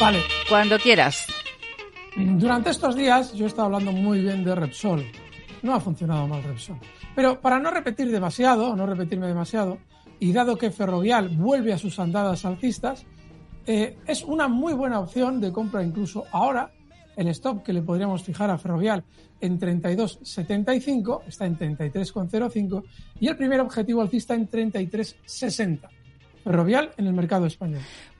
Vale. Cuando quieras. Durante estos días yo he estado hablando muy bien de Repsol. No ha funcionado mal Repsol. Pero para no repetir demasiado, no repetirme demasiado, y dado que Ferrovial vuelve a sus andadas alcistas, eh, es una muy buena opción de compra incluso ahora. El stop que le podríamos fijar a Ferrovial en 32,75 está en 33,05 y el primer objetivo alcista en 33,60. Ferrovial en el mercado español.